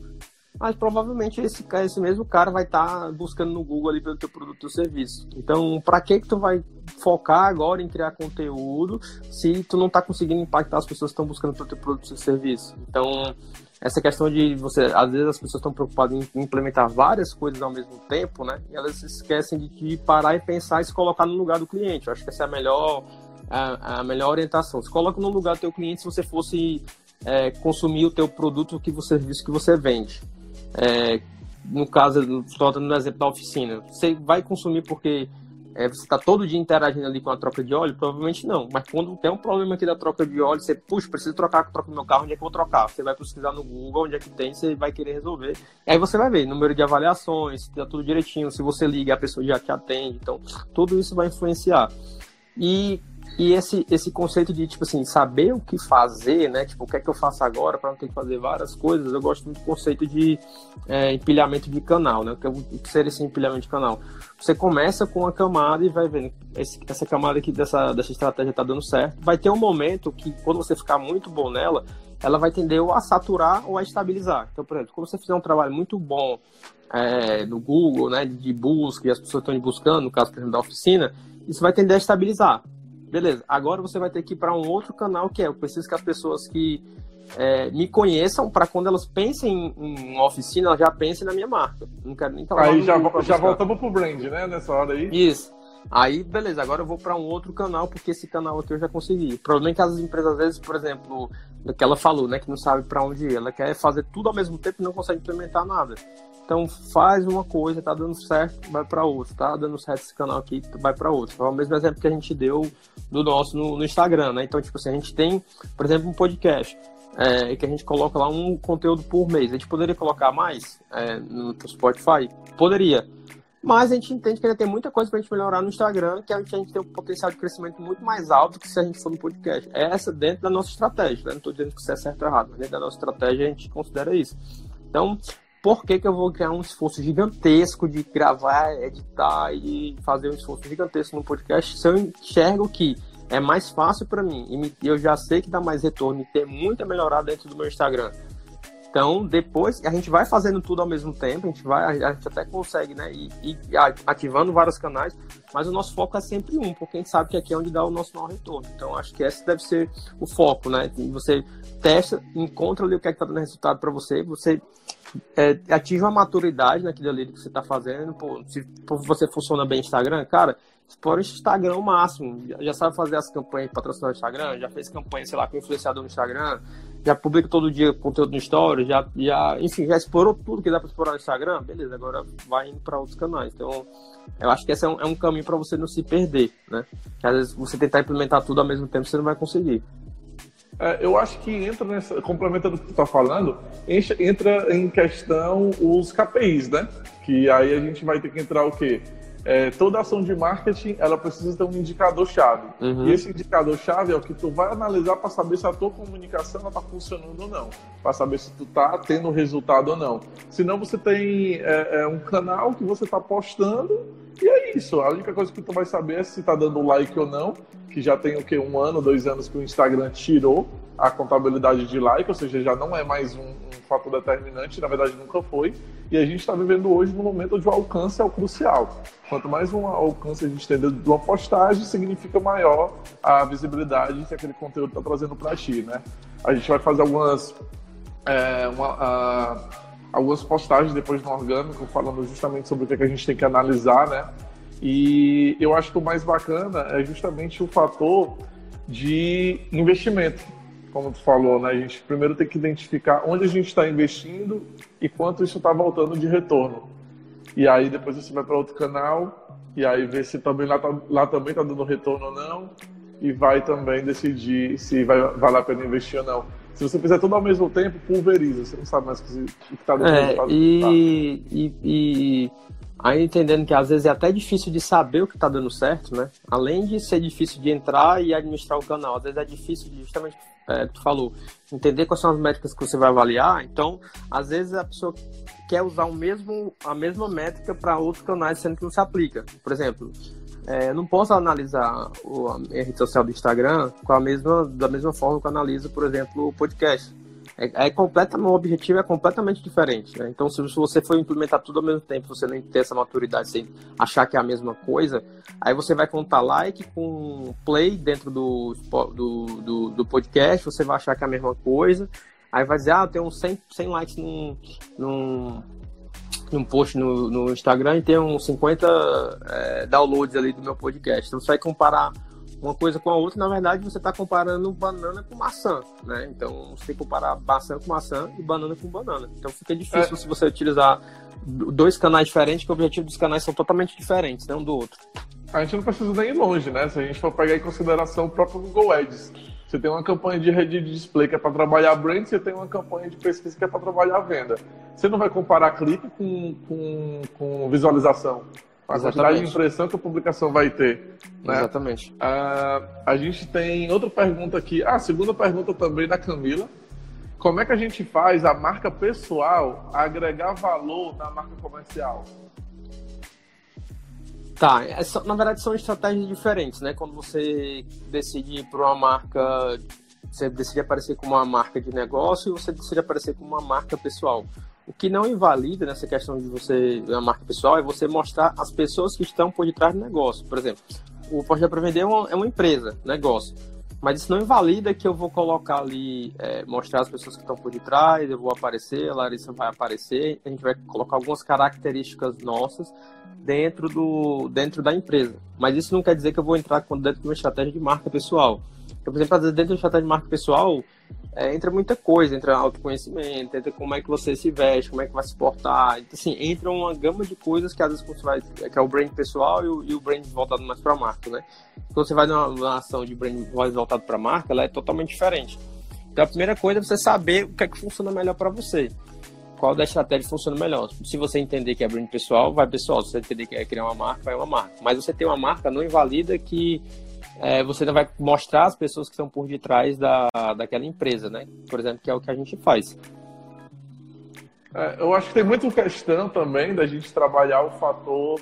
Mas provavelmente esse, esse mesmo cara vai estar buscando no Google ali pelo teu produto ou serviço. Então, para que que tu vai focar agora em criar conteúdo se tu não está conseguindo impactar as pessoas que estão buscando pelo teu produto ou serviço? Então, essa questão de você, às vezes as pessoas estão preocupadas em implementar várias coisas ao mesmo tempo, né? E elas esquecem de parar e pensar e se colocar no lugar do cliente. Eu acho que essa é a melhor, a, a melhor orientação. Se coloca no lugar do teu cliente se você fosse é, consumir o teu produto, que você serviço que você vende. É, no caso, estou dando no exemplo da oficina, você vai consumir porque é, você está todo dia interagindo ali com a troca de óleo? Provavelmente não. Mas quando tem um problema aqui da troca de óleo, você, puxa, preciso trocar troca meu carro, onde é que eu vou trocar? Você vai pesquisar no Google, onde é que tem, você vai querer resolver. E aí você vai ver número de avaliações, se está tudo direitinho, se você liga, a pessoa já te atende. Então, tudo isso vai influenciar. E e esse, esse conceito de, tipo assim, saber o que fazer, né? Tipo, o que é que eu faço agora para não ter que fazer várias coisas, eu gosto muito do conceito de é, empilhamento de canal, né? O que seria esse empilhamento de canal? Você começa com uma camada e vai vendo, esse, essa camada aqui dessa, dessa estratégia tá dando certo. Vai ter um momento que, quando você ficar muito bom nela, ela vai tender a saturar ou a estabilizar. Então, por exemplo, quando você fizer um trabalho muito bom é, no Google, né, de busca, e as pessoas estão buscando, no caso, por exemplo, da oficina, isso vai tender a estabilizar. Beleza, agora você vai ter que ir para um outro canal que é, eu preciso que as pessoas que é, me conheçam para quando elas pensem em uma oficina, elas já pensem na minha marca. Não quero nem falar. Aí já, já voltamos pro brand, né, nessa hora aí. Isso. Aí, beleza, agora eu vou para um outro canal, porque esse canal aqui eu já consegui. O problema é que as empresas, às vezes, por exemplo, que ela falou, né, que não sabe para onde ir, ela quer fazer tudo ao mesmo tempo e não consegue implementar nada. Então faz uma coisa, tá dando certo, vai para outra, tá dando certo esse canal aqui, vai para outro. Foi o mesmo exemplo que a gente deu do nosso no, no, Instagram, né? Então, tipo assim, a gente tem, por exemplo, um podcast. É, que a gente coloca lá um conteúdo por mês. A gente poderia colocar mais é, no Spotify? Poderia. Mas a gente entende que ainda tem muita coisa pra gente melhorar no Instagram, que a gente, tem um potencial de crescimento muito mais alto que se a gente for no podcast. É essa dentro da nossa estratégia. Né? Não estou dizendo que isso é certo ou errado, mas dentro da nossa estratégia a gente considera isso. Então, por que, que eu vou criar um esforço gigantesco de gravar, editar e fazer um esforço gigantesco no podcast se eu enxergo que é mais fácil para mim e eu já sei que dá mais retorno e ter muita melhorada dentro do meu Instagram. Então, depois, a gente vai fazendo tudo ao mesmo tempo, a gente vai, a gente até consegue, né, e, e ativando vários canais, mas o nosso foco é sempre um, porque a gente sabe que aqui é onde dá o nosso maior retorno. Então, acho que esse deve ser o foco, né? Você testa, encontra ali o que é que está dando resultado para você, você é, atinge uma maturidade naquilo ali que você está fazendo. Pô, se você funciona bem Instagram, cara, explora o Instagram ao máximo. Já, já sabe fazer as campanhas patrocinar no Instagram, já fez campanha, sei lá, com influenciador no Instagram, já publica todo dia conteúdo no Story, já, já, enfim, já explorou tudo que dá para explorar no Instagram, beleza, agora vai indo para outros canais. Então, eu acho que esse é um, é um caminho para você não se perder, né? Que às vezes você tentar implementar tudo ao mesmo tempo, você não vai conseguir. É, eu acho que entra nessa, complementando o que tu está falando, entra em questão os KPIs, né? Que aí a gente vai ter que entrar o quê? é, toda ação de marketing ela precisa ter um indicador-chave. Uhum. E esse indicador-chave é o que tu vai analisar para saber se a tua comunicação está funcionando ou não, para saber se tu está tendo resultado ou não. Senão você tem é, é, um canal que você está postando e é isso. A única coisa que tu vai saber é se está dando like ou não, que já tem o que um ano, dois anos que o Instagram tirou a contabilidade de like, ou seja, já não é mais um, um fator determinante, na verdade nunca foi. E a gente está vivendo hoje no momento onde o alcance é o crucial. Quanto mais um alcance a gente tem de uma postagem, significa maior a visibilidade que aquele conteúdo está trazendo para ti, né? A gente vai fazer algumas, é, uma, algumas postagens depois no orgânico falando justamente sobre o que, é que a gente tem que analisar, né? E eu acho que o mais bacana é justamente o fator de investimento como tu falou, né? A gente primeiro tem que identificar onde a gente está investindo e quanto isso está voltando de retorno. E aí depois você vai para outro canal e aí vê se também lá, tá, lá também está dando retorno ou não e vai também decidir se vai vale a pena investir ou não. Se você fizer tudo ao mesmo tempo, pulveriza. Você não sabe mais o que está dando é. E, tá. e, e aí entendendo que às vezes é até difícil de saber o que está dando certo, né? Além de ser difícil de entrar e administrar o canal, às vezes é difícil de justamente é, tu falou, entender quais são as métricas que você vai avaliar. Então, às vezes a pessoa quer usar o mesmo, a mesma métrica para outros canais, sendo que não se aplica. Por exemplo, é, não posso analisar o, a rede social do Instagram com a mesma, da mesma forma que eu analiso, por exemplo, o podcast é, é completamente, o objetivo é completamente diferente, né? Então, se você for implementar tudo ao mesmo tempo, você nem ter essa maturidade sem achar que é a mesma coisa, aí você vai contar like com play dentro do, do, do, do podcast, você vai achar que é a mesma coisa, aí vai dizer, ah, eu tenho 100, 100 likes num, num, num post no, no Instagram e tem uns 50 é, downloads ali do meu podcast. Então, você vai comparar uma coisa com a outra, na verdade, você está comparando banana com maçã, né? Então, você tem que comparar maçã com maçã e banana com banana. Então, fica difícil é. se você utilizar dois canais diferentes, que o objetivo dos canais são totalmente diferentes, né, um do outro. A gente não precisa nem ir longe, né? Se a gente for pegar em consideração o próprio Google Ads. Você tem uma campanha de rede de display que é para trabalhar brand, você tem uma campanha de pesquisa que é para trabalhar venda. Você não vai comparar clique com, com, com visualização a quantidade de impressão que a publicação vai ter. Né? Exatamente. Ah, a gente tem outra pergunta aqui. Ah, segunda pergunta também da Camila. Como é que a gente faz a marca pessoal agregar valor na marca comercial? Tá, é na verdade são estratégias diferentes, né? Quando você decide ir para uma marca, você decide aparecer como uma marca de negócio e você decide aparecer como uma marca pessoal. O que não invalida nessa questão de você, a marca pessoal, é você mostrar as pessoas que estão por detrás do negócio. Por exemplo, o Porsche para Vender é uma, é uma, empresa, negócio. Mas isso não invalida que eu vou colocar ali, é, mostrar as pessoas que estão por detrás, eu vou aparecer, a Larissa vai aparecer, a gente vai colocar algumas características nossas dentro, do, dentro da empresa. Mas isso não quer dizer que eu vou entrar dentro de uma estratégia de marca pessoal. Então, por exemplo, dentro da estratégia de marca pessoal, é, entra muita coisa, entra autoconhecimento, entra como é que você se veste, como é que vai se portar. Então, assim, entra uma gama de coisas que às vezes você vai, que é o brand pessoal e o, e o brand voltado mais para a marca, né? Quando você vai numa, numa ação de brand voltado para a marca, ela é totalmente diferente. Então a primeira coisa é você saber o que é que funciona melhor para você. Qual da estratégia funciona melhor. Se você entender que é brand pessoal, vai pessoal. Se você entender que é criar uma marca, vai uma marca. Mas você ter uma marca não invalida que é, você não vai mostrar as pessoas que estão por detrás da, daquela empresa, né? Por exemplo, que é o que a gente faz. É, eu acho que tem muita questão também da gente trabalhar o fator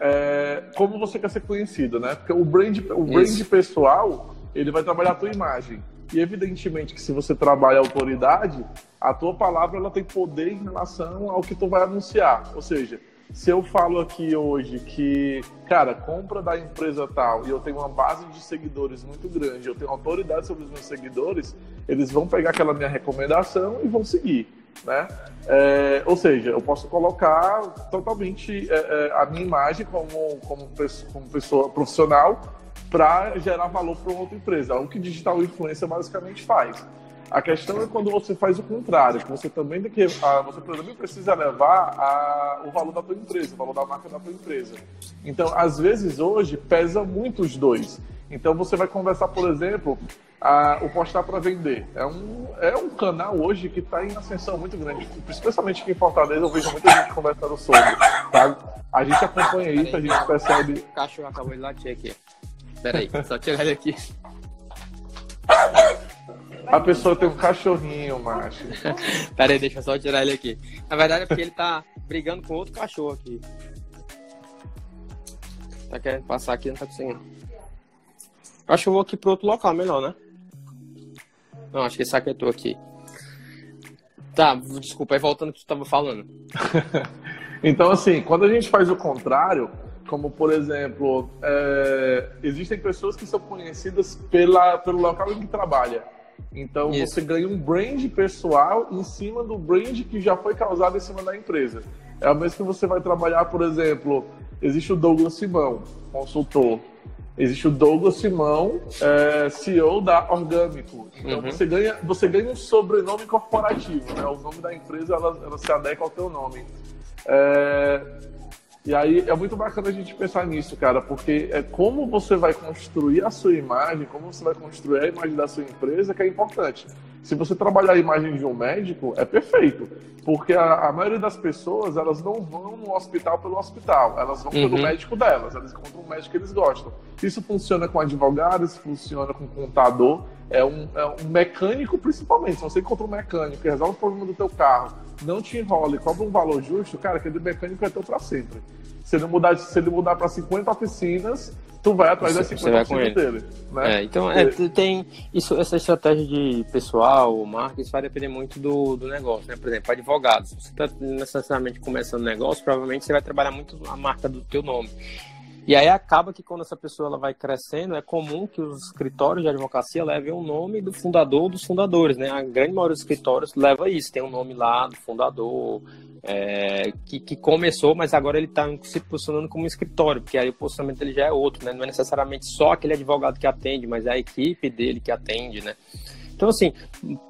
é, como você quer ser conhecido, né? Porque o brand, o brand pessoal, ele vai trabalhar a tua imagem. E evidentemente que se você trabalha a autoridade, a tua palavra ela tem poder em relação ao que tu vai anunciar. Ou seja, se eu falo aqui hoje que, cara, compra da empresa tal e eu tenho uma base de seguidores muito grande, eu tenho autoridade sobre os meus seguidores, eles vão pegar aquela minha recomendação e vão seguir, né? É, ou seja, eu posso colocar totalmente é, é, a minha imagem como, como, como pessoa profissional para gerar valor para outra empresa. É o que digital influência basicamente faz. A questão é quando você faz o contrário, que você também tem que, a, você também precisa levar a, o valor da tua empresa, o valor da marca da tua empresa. Então, às vezes hoje pesa muito os dois. Então você vai conversar, por exemplo, a, o postar para vender. É um, é um canal hoje que está em ascensão muito grande, especialmente aqui em Fortaleza. Eu vejo muita gente conversando sobre. Tá? A gente acompanha isso, a gente percebe. O cachorro acabou de latir aqui. Peraí, só tirar ele aqui. [laughs] A pessoa tem um cachorrinho, macho. [laughs] Pera aí, deixa eu só tirar ele aqui. Na verdade é porque ele tá brigando com outro cachorro aqui. Tá querendo passar aqui, não tá conseguindo. Acho que eu vou aqui pro outro local, melhor, né? Não, acho que ele saquetou aqui. Tá, desculpa, aí voltando que tu tava falando. [laughs] então, assim, quando a gente faz o contrário, como por exemplo, é, existem pessoas que são conhecidas pela, pelo local em que trabalha. Então Isso. você ganha um brand pessoal em cima do brand que já foi causado em cima da empresa. É o mesmo que você vai trabalhar, por exemplo, existe o Douglas Simão, consultor. Existe o Douglas Simão, é, CEO da Orgânico. Então uhum. você, ganha, você ganha um sobrenome corporativo, né? O nome da empresa ela, ela se adequa ao teu nome. É, e aí é muito bacana a gente pensar nisso, cara, porque é como você vai construir a sua imagem, como você vai construir a imagem da sua empresa que é importante. Se você trabalhar a imagem de um médico, é perfeito, porque a, a maioria das pessoas elas não vão no hospital pelo hospital, elas vão uhum. pelo médico delas, elas encontram um médico que eles gostam. Isso funciona com advogados, funciona com contador, é um, é um mecânico principalmente. Se você encontra um mecânico que resolve o problema do teu carro, não te enrola e cobra um valor justo, cara, aquele mecânico é teu para sempre. Se ele mudar, se ele mudar para 50 oficinas, tu vai atrás das 50 oficinas dele. Né? É, então, é, tem isso, essa estratégia de pessoal, marketing, isso vai depender muito do, do negócio, né? Por exemplo, advogados. Se você está necessariamente começando um negócio, provavelmente você vai trabalhar muito a marca do teu nome. E aí acaba que quando essa pessoa ela vai crescendo, é comum que os escritórios de advocacia levem o nome do fundador ou dos fundadores, né? A grande maioria dos escritórios leva isso, tem um nome lá do fundador, é, que, que, começou, mas agora ele está se posicionando como escritório, porque aí o posicionamento ele já é outro, né? Não é necessariamente só aquele advogado que atende, mas é a equipe dele que atende, né? Então, assim,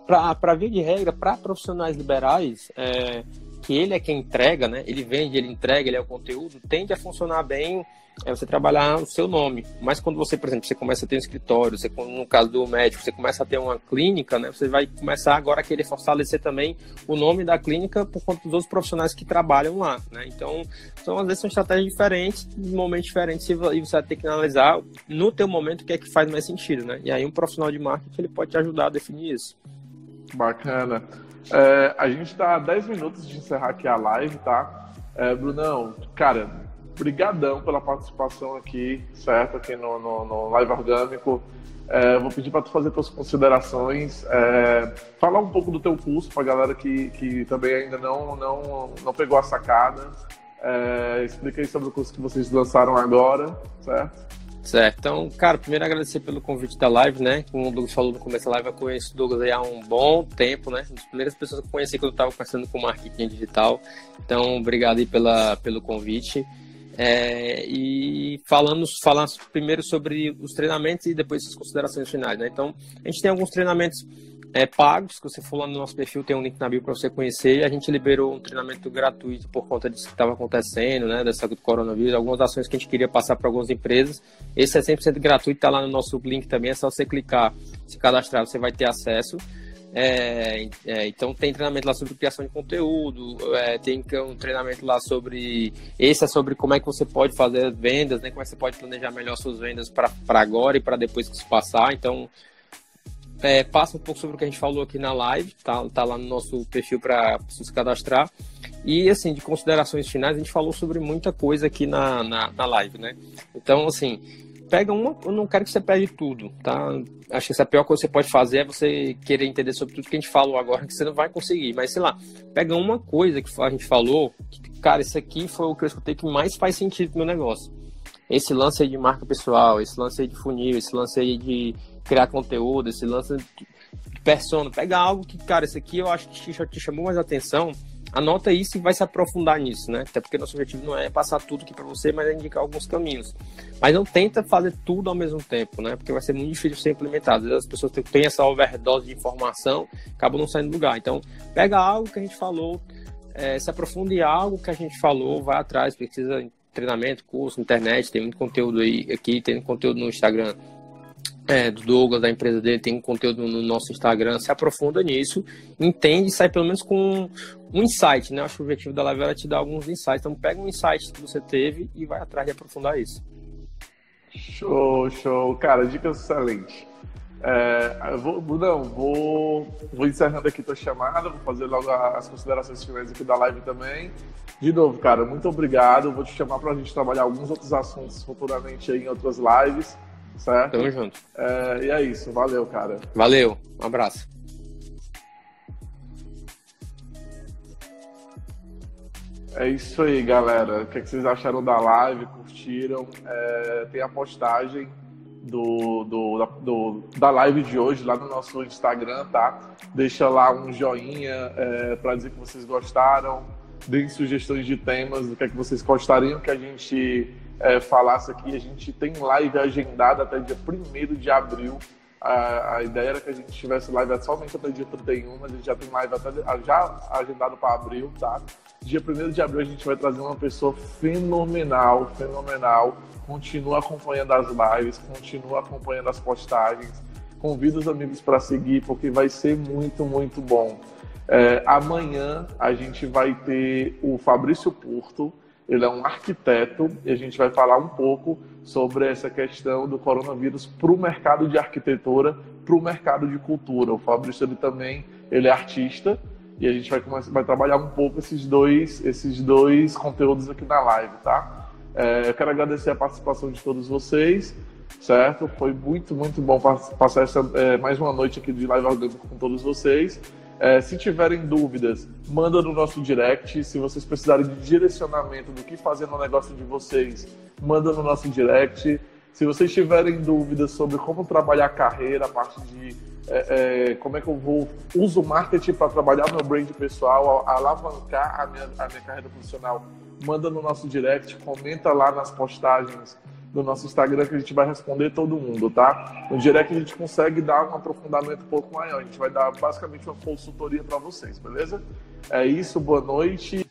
para via de regra, para profissionais liberais, é, que ele é quem entrega, né? Ele vende, ele entrega, ele é o conteúdo, tende a funcionar bem é você trabalhar o seu nome. Mas quando você, por exemplo, você começa a ter um escritório, você, no caso do médico, você começa a ter uma clínica, né? Você vai começar agora a querer fortalecer também o nome da clínica por conta dos outros profissionais que trabalham lá, né? Então, então às vezes são estratégias diferentes, momentos diferentes, e você vai ter que analisar no teu momento o que é que faz mais sentido, né? E aí um profissional de marketing ele pode te ajudar a definir isso. Bacana. É, a gente está a 10 minutos de encerrar aqui a live, tá? É, Brunão, cara, brigadão pela participação aqui, certo? Aqui no, no, no Live Orgânico. É, vou pedir para tu fazer tuas considerações, é, falar um pouco do teu curso para a galera que, que também ainda não, não, não pegou a sacada. É, explica aí sobre o curso que vocês lançaram agora, certo? Certo. Então, cara, primeiro agradecer pelo convite da live, né? Como o Douglas falou no começo da live, eu conheço o Douglas há um bom tempo, né? Uma das primeiras pessoas que eu conheci quando eu estava conversando com marketing digital. Então, obrigado aí pela, pelo convite. É, e falando, falar primeiro sobre os treinamentos e depois as considerações finais. Né? Então, a gente tem alguns treinamentos é, pagos, que você for lá no nosso perfil, tem um link na bio para você conhecer. A gente liberou um treinamento gratuito por conta disso que estava acontecendo, né, dessa do coronavírus, algumas ações que a gente queria passar para algumas empresas. Esse é 100% gratuito, está lá no nosso link também, é só você clicar, se cadastrar, você vai ter acesso. É, é, então tem treinamento lá sobre criação de conteúdo, é, tem um treinamento lá sobre. Esse é sobre como é que você pode fazer vendas, né? Como é que você pode planejar melhor suas vendas para agora e para depois que se passar. Então, é, passa um pouco sobre o que a gente falou aqui na live, tá, tá lá no nosso perfil para se cadastrar. E, assim, de considerações finais, a gente falou sobre muita coisa aqui na, na, na live, né? Então, assim, pega uma. Eu não quero que você pegue tudo, tá? Acho que essa a pior coisa que você pode fazer é você querer entender sobre tudo que a gente falou agora, que você não vai conseguir. Mas sei lá, pega uma coisa que a gente falou, que, cara, isso aqui foi o que eu escutei que mais faz sentido pro meu negócio. Esse lance aí de marca pessoal, esse lance aí de funil, esse lance aí de criar conteúdo, esse lance de persona. Pega algo que, cara, isso aqui eu acho que te chamou mais atenção anota isso e vai se aprofundar nisso, né? Até porque nosso objetivo não é passar tudo aqui para você, mas é indicar alguns caminhos. Mas não tenta fazer tudo ao mesmo tempo, né? Porque vai ser muito difícil ser implementado. Às vezes as pessoas têm essa overdose de informação, acabam não saindo do lugar. Então, pega algo que a gente falou, é, se aprofunde algo que a gente falou, vai atrás, precisa treinamento, curso, internet, tem muito conteúdo aí aqui, tem conteúdo no Instagram é, do Douglas, da empresa dele, tem conteúdo no nosso Instagram, se aprofunda nisso, entende e sai pelo menos com um insight, né? Acho que o objetivo da live era te dar alguns insights. Então pega um insight que você teve e vai atrás de aprofundar isso. Show, show. Cara, dicas excelentes. É, vou, Brunão, vou, vou encerrando aqui tua chamada, vou fazer logo as considerações finais aqui da live também. De novo, cara, muito obrigado. Vou te chamar para a gente trabalhar alguns outros assuntos futuramente aí em outras lives, certo? Tamo junto. É, e é isso, valeu, cara. Valeu, um abraço. É isso aí, galera. O que, é que vocês acharam da live? Curtiram? É, tem a postagem do, do, da, do, da live de hoje lá no nosso Instagram, tá? Deixa lá um joinha é, para dizer que vocês gostaram. Deem sugestões de temas, do que é que vocês gostariam que a gente é, falasse aqui. A gente tem live agendada até dia 1 de abril. A, a, ideia era que a gente tivesse live somente até dia 31, mas a gente já tem live até, já agendado para abril, tá? Dia 1 de abril a gente vai trazer uma pessoa fenomenal, fenomenal. Continua acompanhando as lives, continua acompanhando as postagens. Convido os amigos para seguir, porque vai ser muito, muito bom. É, amanhã a gente vai ter o Fabrício Porto, ele é um arquiteto, e a gente vai falar um pouco sobre essa questão do coronavírus para o mercado de arquitetura, para o mercado de cultura. O Fabrício ele também ele é artista, e a gente vai, começar, vai trabalhar um pouco esses dois, esses dois conteúdos aqui na live, tá? É, eu quero agradecer a participação de todos vocês, certo? Foi muito, muito bom passar essa, é, mais uma noite aqui de live orgânico com todos vocês. É, se tiverem dúvidas, manda no nosso direct. Se vocês precisarem de direcionamento do que fazer no negócio de vocês, manda no nosso direct. Se vocês tiverem dúvidas sobre como trabalhar a carreira, a parte de é, é, como é que eu vou uso o marketing para trabalhar meu brand pessoal, alavancar a minha, a minha carreira profissional, manda no nosso direct, comenta lá nas postagens do nosso Instagram que a gente vai responder todo mundo, tá? No direct a gente consegue dar um aprofundamento um pouco maior, a gente vai dar basicamente uma consultoria para vocês, beleza? É isso, boa noite.